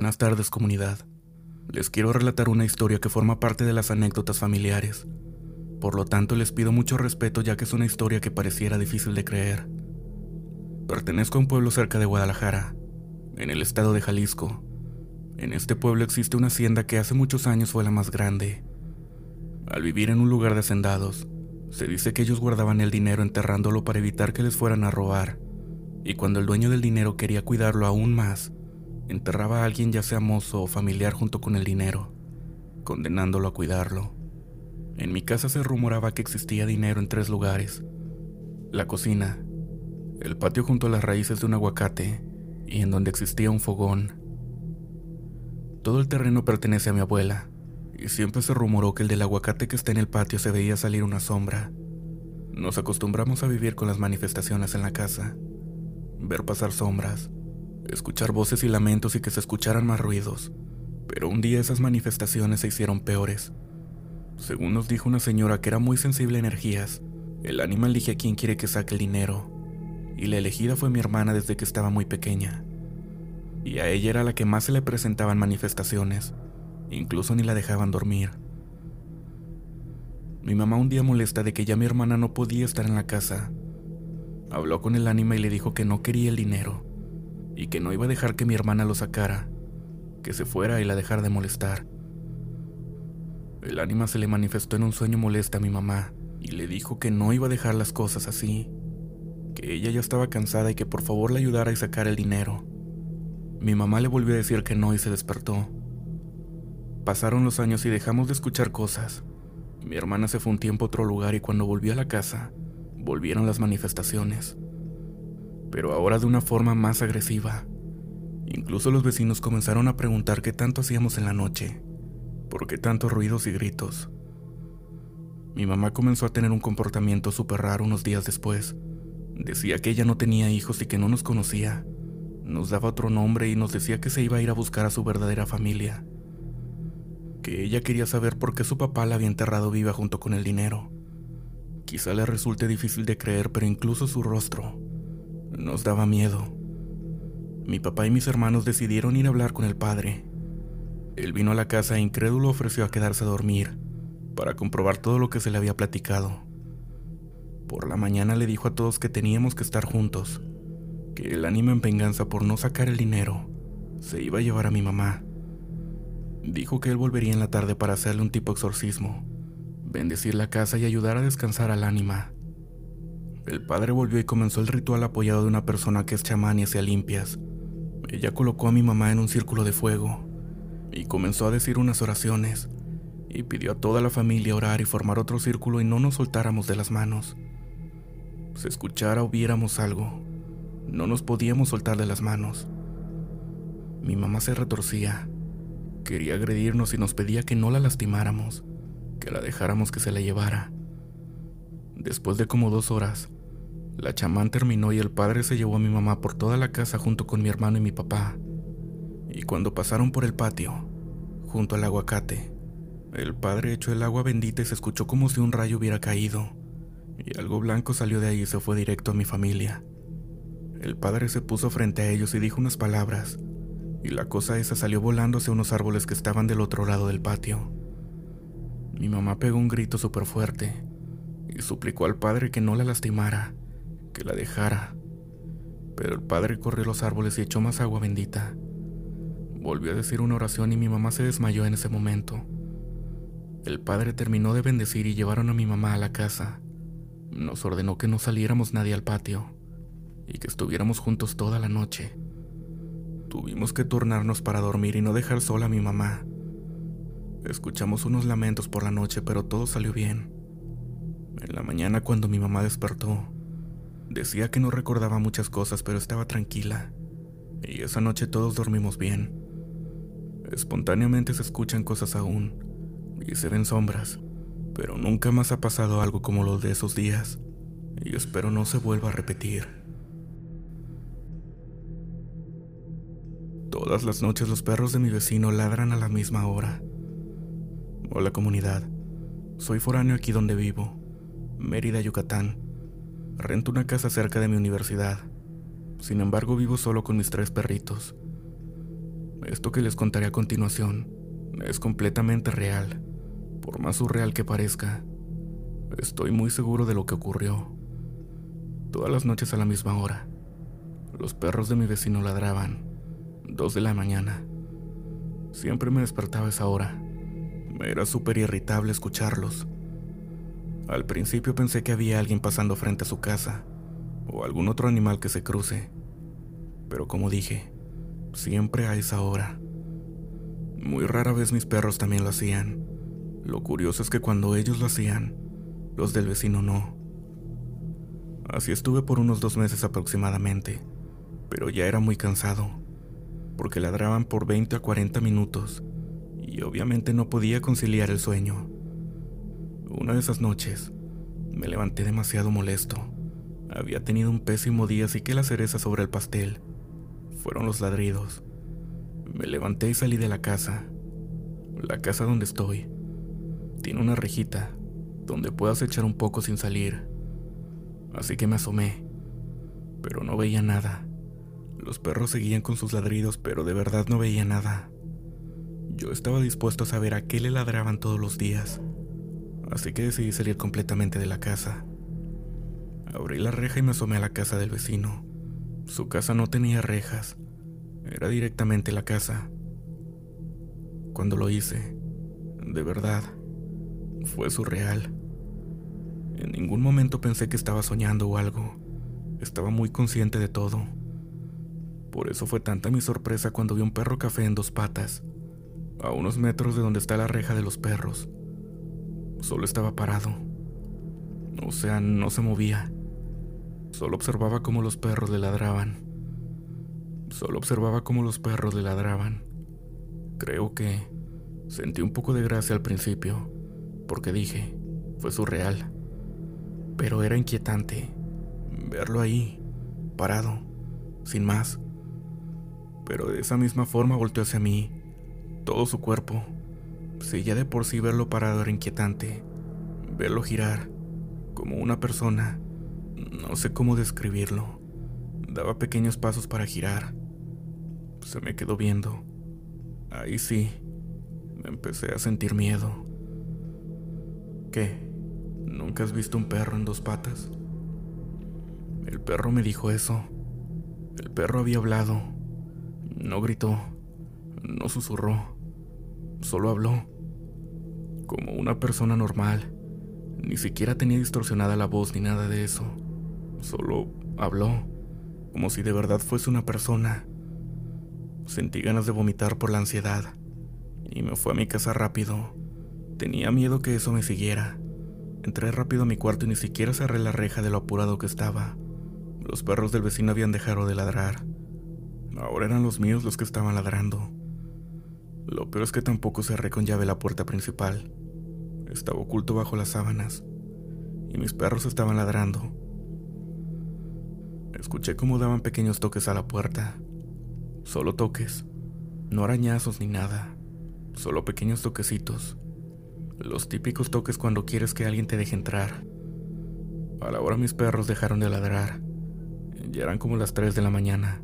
Buenas tardes comunidad. Les quiero relatar una historia que forma parte de las anécdotas familiares. Por lo tanto les pido mucho respeto ya que es una historia que pareciera difícil de creer. Pertenezco a un pueblo cerca de Guadalajara, en el estado de Jalisco. En este pueblo existe una hacienda que hace muchos años fue la más grande. Al vivir en un lugar de hacendados, se dice que ellos guardaban el dinero enterrándolo para evitar que les fueran a robar, y cuando el dueño del dinero quería cuidarlo aún más, enterraba a alguien ya sea mozo o familiar junto con el dinero, condenándolo a cuidarlo. En mi casa se rumoraba que existía dinero en tres lugares. La cocina, el patio junto a las raíces de un aguacate y en donde existía un fogón. Todo el terreno pertenece a mi abuela, y siempre se rumoró que el del aguacate que está en el patio se veía salir una sombra. Nos acostumbramos a vivir con las manifestaciones en la casa, ver pasar sombras, escuchar voces y lamentos y que se escucharan más ruidos, pero un día esas manifestaciones se hicieron peores. Según nos dijo una señora que era muy sensible a energías, el ánima elige a quien quiere que saque el dinero, y la elegida fue mi hermana desde que estaba muy pequeña. Y a ella era la que más se le presentaban manifestaciones, incluso ni la dejaban dormir. Mi mamá un día molesta de que ya mi hermana no podía estar en la casa. Habló con el ánima y le dijo que no quería el dinero, y que no iba a dejar que mi hermana lo sacara, que se fuera y la dejara de molestar. El ánima se le manifestó en un sueño molesta a mi mamá y le dijo que no iba a dejar las cosas así, que ella ya estaba cansada y que por favor le ayudara a sacar el dinero. Mi mamá le volvió a decir que no y se despertó. Pasaron los años y dejamos de escuchar cosas. Mi hermana se fue un tiempo a otro lugar y cuando volvió a la casa, volvieron las manifestaciones pero ahora de una forma más agresiva. Incluso los vecinos comenzaron a preguntar qué tanto hacíamos en la noche, por qué tantos ruidos y gritos. Mi mamá comenzó a tener un comportamiento súper raro unos días después. Decía que ella no tenía hijos y que no nos conocía. Nos daba otro nombre y nos decía que se iba a ir a buscar a su verdadera familia. Que ella quería saber por qué su papá la había enterrado viva junto con el dinero. Quizá le resulte difícil de creer, pero incluso su rostro nos daba miedo. Mi papá y mis hermanos decidieron ir a hablar con el padre. Él vino a la casa e incrédulo ofreció a quedarse a dormir para comprobar todo lo que se le había platicado. Por la mañana le dijo a todos que teníamos que estar juntos, que el ánimo en venganza por no sacar el dinero se iba a llevar a mi mamá. Dijo que él volvería en la tarde para hacerle un tipo exorcismo, bendecir la casa y ayudar a descansar al ánima. El padre volvió y comenzó el ritual apoyado de una persona que es chamán y hacía limpias. Ella colocó a mi mamá en un círculo de fuego y comenzó a decir unas oraciones y pidió a toda la familia orar y formar otro círculo y no nos soltáramos de las manos. Se escuchara o viéramos algo, no nos podíamos soltar de las manos. Mi mamá se retorcía, quería agredirnos y nos pedía que no la lastimáramos, que la dejáramos que se la llevara. Después de como dos horas, la chamán terminó y el padre se llevó a mi mamá por toda la casa junto con mi hermano y mi papá. Y cuando pasaron por el patio, junto al aguacate, el padre echó el agua bendita y se escuchó como si un rayo hubiera caído, y algo blanco salió de ahí y se fue directo a mi familia. El padre se puso frente a ellos y dijo unas palabras, y la cosa esa salió volando hacia unos árboles que estaban del otro lado del patio. Mi mamá pegó un grito súper fuerte y suplicó al padre que no la lastimara, que la dejara. Pero el padre corrió los árboles y echó más agua bendita. Volvió a decir una oración y mi mamá se desmayó en ese momento. El padre terminó de bendecir y llevaron a mi mamá a la casa. Nos ordenó que no saliéramos nadie al patio y que estuviéramos juntos toda la noche. Tuvimos que turnarnos para dormir y no dejar sola a mi mamá. Escuchamos unos lamentos por la noche, pero todo salió bien. En la mañana cuando mi mamá despertó, decía que no recordaba muchas cosas, pero estaba tranquila. Y esa noche todos dormimos bien. Espontáneamente se escuchan cosas aún, y se ven sombras, pero nunca más ha pasado algo como lo de esos días, y espero no se vuelva a repetir. Todas las noches los perros de mi vecino ladran a la misma hora. Hola comunidad, soy foráneo aquí donde vivo Mérida, Yucatán. Rento una casa cerca de mi universidad. Sin embargo, vivo solo con mis tres perritos. Esto que les contaré a continuación es completamente real, por más surreal que parezca. Estoy muy seguro de lo que ocurrió. Todas las noches a la misma hora, los perros de mi vecino ladraban, dos de la mañana. Siempre me despertaba esa hora. Me era súper irritable escucharlos. Al principio pensé que había alguien pasando frente a su casa, o algún otro animal que se cruce. Pero como dije, siempre a esa hora. Muy rara vez mis perros también lo hacían. Lo curioso es que cuando ellos lo hacían, los del vecino no. Así estuve por unos dos meses aproximadamente, pero ya era muy cansado porque ladraban por 20 a 40 minutos y obviamente no podía conciliar el sueño. Una de esas noches me levanté demasiado molesto. Había tenido un pésimo día, así que la cereza sobre el pastel fueron los ladridos. Me levanté y salí de la casa. La casa donde estoy tiene una rejita donde puedas echar un poco sin salir. Así que me asomé, pero no veía nada. Los perros seguían con sus ladridos, pero de verdad no veía nada. Yo estaba dispuesto a saber a qué le ladraban todos los días, así que decidí salir completamente de la casa. Abrí la reja y me asomé a la casa del vecino. Su casa no tenía rejas, era directamente la casa. Cuando lo hice, de verdad, fue surreal. En ningún momento pensé que estaba soñando o algo. Estaba muy consciente de todo. Por eso fue tanta mi sorpresa cuando vi un perro café en dos patas, a unos metros de donde está la reja de los perros. Solo estaba parado. O sea, no se movía. Solo observaba cómo los perros le ladraban. Solo observaba cómo los perros le ladraban. Creo que sentí un poco de gracia al principio, porque dije, fue surreal. Pero era inquietante verlo ahí, parado, sin más pero de esa misma forma volteó hacia mí, todo su cuerpo. Si ya de por sí verlo parado era inquietante, verlo girar, como una persona, no sé cómo describirlo. Daba pequeños pasos para girar. Se me quedó viendo. Ahí sí, me empecé a sentir miedo. ¿Qué? ¿Nunca has visto un perro en dos patas? El perro me dijo eso. El perro había hablado. No gritó, no susurró, solo habló, como una persona normal. Ni siquiera tenía distorsionada la voz ni nada de eso. Solo habló, como si de verdad fuese una persona. Sentí ganas de vomitar por la ansiedad y me fui a mi casa rápido. Tenía miedo que eso me siguiera. Entré rápido a mi cuarto y ni siquiera cerré la reja de lo apurado que estaba. Los perros del vecino habían dejado de ladrar. Ahora eran los míos los que estaban ladrando. Lo peor es que tampoco cerré con llave la puerta principal. Estaba oculto bajo las sábanas y mis perros estaban ladrando. Escuché cómo daban pequeños toques a la puerta. Solo toques, no arañazos ni nada, solo pequeños toquecitos. Los típicos toques cuando quieres que alguien te deje entrar. A la hora mis perros dejaron de ladrar. Ya eran como las 3 de la mañana.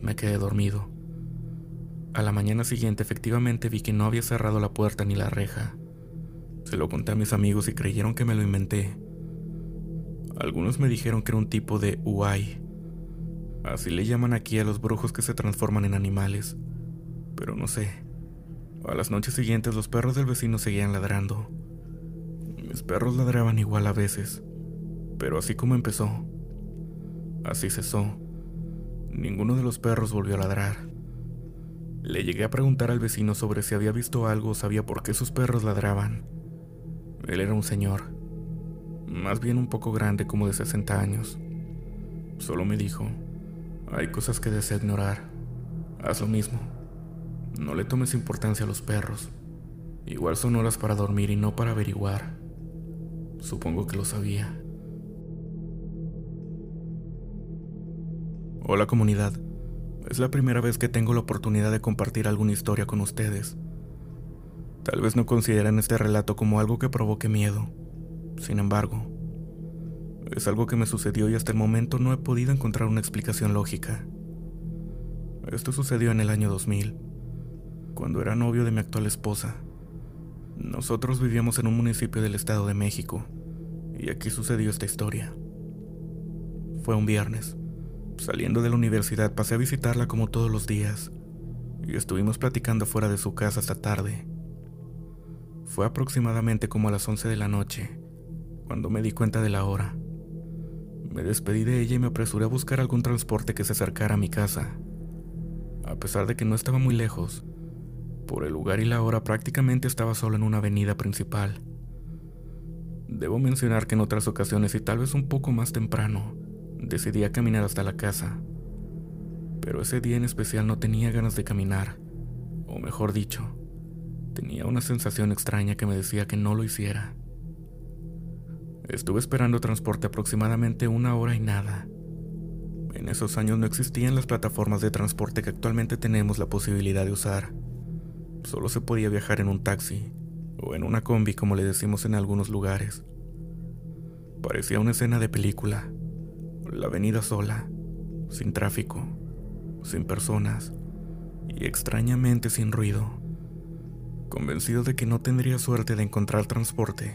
Me quedé dormido. A la mañana siguiente efectivamente vi que no había cerrado la puerta ni la reja. Se lo conté a mis amigos y creyeron que me lo inventé. Algunos me dijeron que era un tipo de Uai. Así le llaman aquí a los brujos que se transforman en animales. Pero no sé. A las noches siguientes los perros del vecino seguían ladrando. Mis perros ladraban igual a veces. Pero así como empezó, así cesó. Ninguno de los perros volvió a ladrar. Le llegué a preguntar al vecino sobre si había visto algo o sabía por qué sus perros ladraban. Él era un señor, más bien un poco grande como de 60 años. Solo me dijo, hay cosas que desea ignorar. Haz lo mismo. No le tomes importancia a los perros. Igual son horas para dormir y no para averiguar. Supongo que lo sabía. Hola comunidad, es la primera vez que tengo la oportunidad de compartir alguna historia con ustedes. Tal vez no consideren este relato como algo que provoque miedo. Sin embargo, es algo que me sucedió y hasta el momento no he podido encontrar una explicación lógica. Esto sucedió en el año 2000, cuando era novio de mi actual esposa. Nosotros vivíamos en un municipio del Estado de México, y aquí sucedió esta historia. Fue un viernes. Saliendo de la universidad pasé a visitarla como todos los días, y estuvimos platicando fuera de su casa hasta tarde. Fue aproximadamente como a las 11 de la noche, cuando me di cuenta de la hora. Me despedí de ella y me apresuré a buscar algún transporte que se acercara a mi casa. A pesar de que no estaba muy lejos, por el lugar y la hora prácticamente estaba solo en una avenida principal. Debo mencionar que en otras ocasiones y tal vez un poco más temprano, decidí caminar hasta la casa. Pero ese día en especial no tenía ganas de caminar, o mejor dicho, tenía una sensación extraña que me decía que no lo hiciera. Estuve esperando transporte aproximadamente una hora y nada. En esos años no existían las plataformas de transporte que actualmente tenemos la posibilidad de usar. Solo se podía viajar en un taxi o en una combi como le decimos en algunos lugares. Parecía una escena de película. La avenida sola, sin tráfico, sin personas y extrañamente sin ruido. Convencido de que no tendría suerte de encontrar transporte,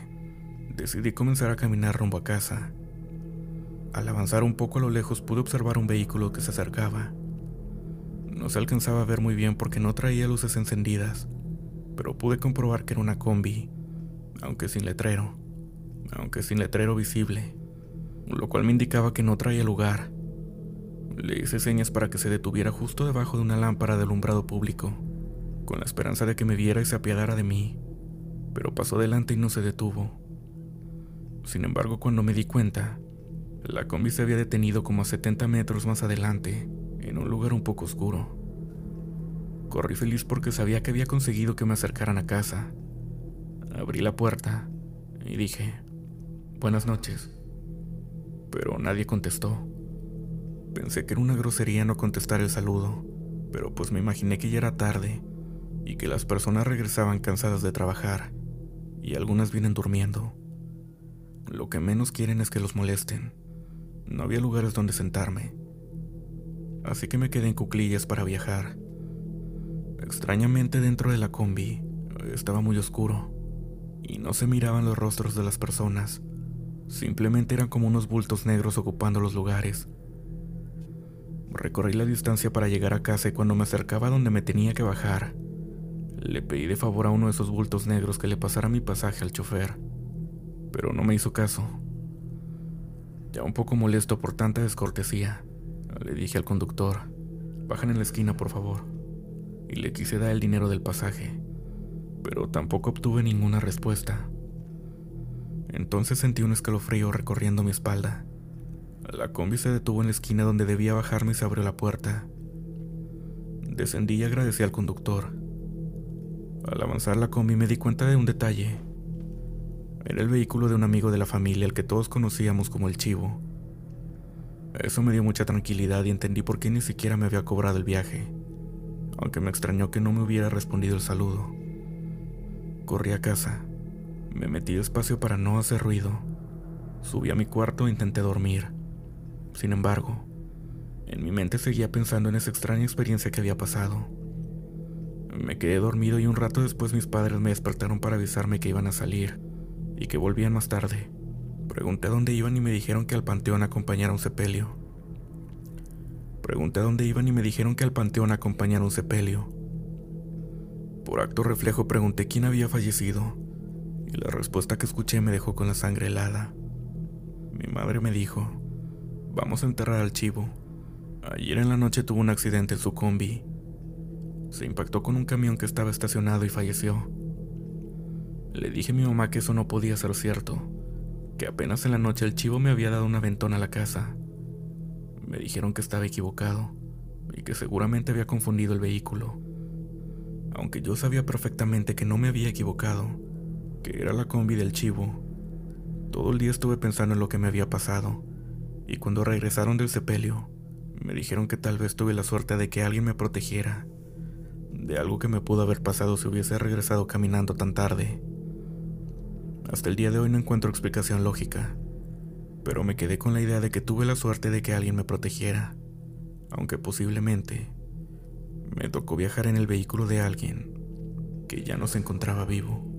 decidí comenzar a caminar rumbo a casa. Al avanzar un poco a lo lejos pude observar un vehículo que se acercaba. No se alcanzaba a ver muy bien porque no traía luces encendidas, pero pude comprobar que era una combi, aunque sin letrero, aunque sin letrero visible, lo cual me indicaba que no traía lugar. Le hice señas para que se detuviera justo debajo de una lámpara de alumbrado público, con la esperanza de que me viera y se apiadara de mí, pero pasó delante y no se detuvo. Sin embargo, cuando me di cuenta, la combi se había detenido como a 70 metros más adelante, en un lugar un poco oscuro. Corrí feliz porque sabía que había conseguido que me acercaran a casa. Abrí la puerta y dije, buenas noches. Pero nadie contestó. Pensé que era una grosería no contestar el saludo, pero pues me imaginé que ya era tarde y que las personas regresaban cansadas de trabajar y algunas vienen durmiendo. Lo que menos quieren es que los molesten. No había lugares donde sentarme. Así que me quedé en cuclillas para viajar. Extrañamente dentro de la combi estaba muy oscuro y no se miraban los rostros de las personas. Simplemente eran como unos bultos negros ocupando los lugares. Recorrí la distancia para llegar a casa y cuando me acercaba a donde me tenía que bajar, le pedí de favor a uno de esos bultos negros que le pasara mi pasaje al chofer, pero no me hizo caso. Ya un poco molesto por tanta descortesía, le dije al conductor, bajan en la esquina por favor, y le quise dar el dinero del pasaje, pero tampoco obtuve ninguna respuesta. Entonces sentí un escalofrío recorriendo mi espalda. La combi se detuvo en la esquina donde debía bajarme y se abrió la puerta. Descendí y agradecí al conductor. Al avanzar la combi me di cuenta de un detalle. Era el vehículo de un amigo de la familia al que todos conocíamos como el Chivo. Eso me dio mucha tranquilidad y entendí por qué ni siquiera me había cobrado el viaje, aunque me extrañó que no me hubiera respondido el saludo. Corrí a casa, me metí despacio para no hacer ruido, subí a mi cuarto e intenté dormir. Sin embargo, en mi mente seguía pensando en esa extraña experiencia que había pasado. Me quedé dormido y un rato después mis padres me despertaron para avisarme que iban a salir y que volvían más tarde. Pregunté dónde iban y me dijeron que al panteón acompañara un sepelio. Pregunté dónde iban y me dijeron que al panteón acompañara un sepelio. Por acto reflejo pregunté quién había fallecido y la respuesta que escuché me dejó con la sangre helada. Mi madre me dijo, vamos a enterrar al chivo. Ayer en la noche tuvo un accidente en su combi. Se impactó con un camión que estaba estacionado y falleció. Le dije a mi mamá que eso no podía ser cierto, que apenas en la noche el chivo me había dado una ventona a la casa. Me dijeron que estaba equivocado y que seguramente había confundido el vehículo. Aunque yo sabía perfectamente que no me había equivocado, que era la combi del chivo. Todo el día estuve pensando en lo que me había pasado, y cuando regresaron del sepelio, me dijeron que tal vez tuve la suerte de que alguien me protegiera, de algo que me pudo haber pasado si hubiese regresado caminando tan tarde. Hasta el día de hoy no encuentro explicación lógica, pero me quedé con la idea de que tuve la suerte de que alguien me protegiera, aunque posiblemente Me tocó viajar en el vehículo de alguien que ya no se encontraba vivo.